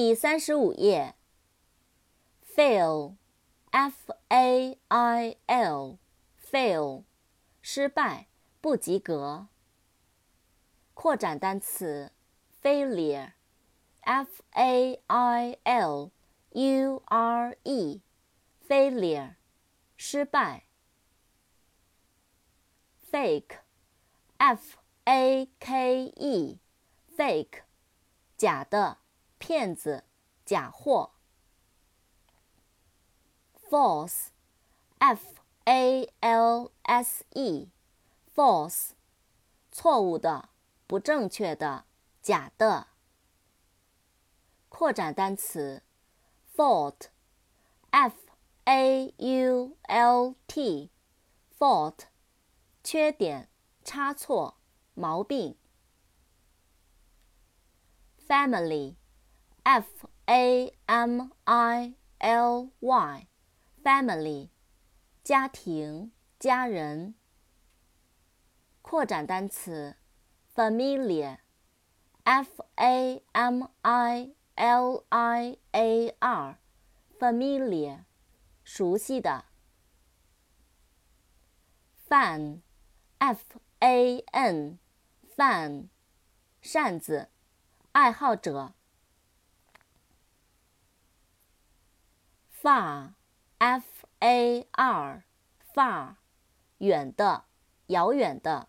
第三十五页。fail，f-a-i-l，fail，失败，不及格。扩展单词，failure，f-a-i-l-u-r-e，failure，失败。fake，f-a-k-e，fake，假的，骗子，假货。false，f-a-l-s-e，false，错误的，不正确的，假的。扩展单词，fault，f-a-u-l-t，fault，缺点，差错，毛病。Family family，f-a-m-i-l-y。family，家庭、家人。扩展单词，familiar，f a m i l i a r，familiar，熟悉的。fan，f a n，fan，扇子，爱好者。 far。F A R，far，远的，遥远的。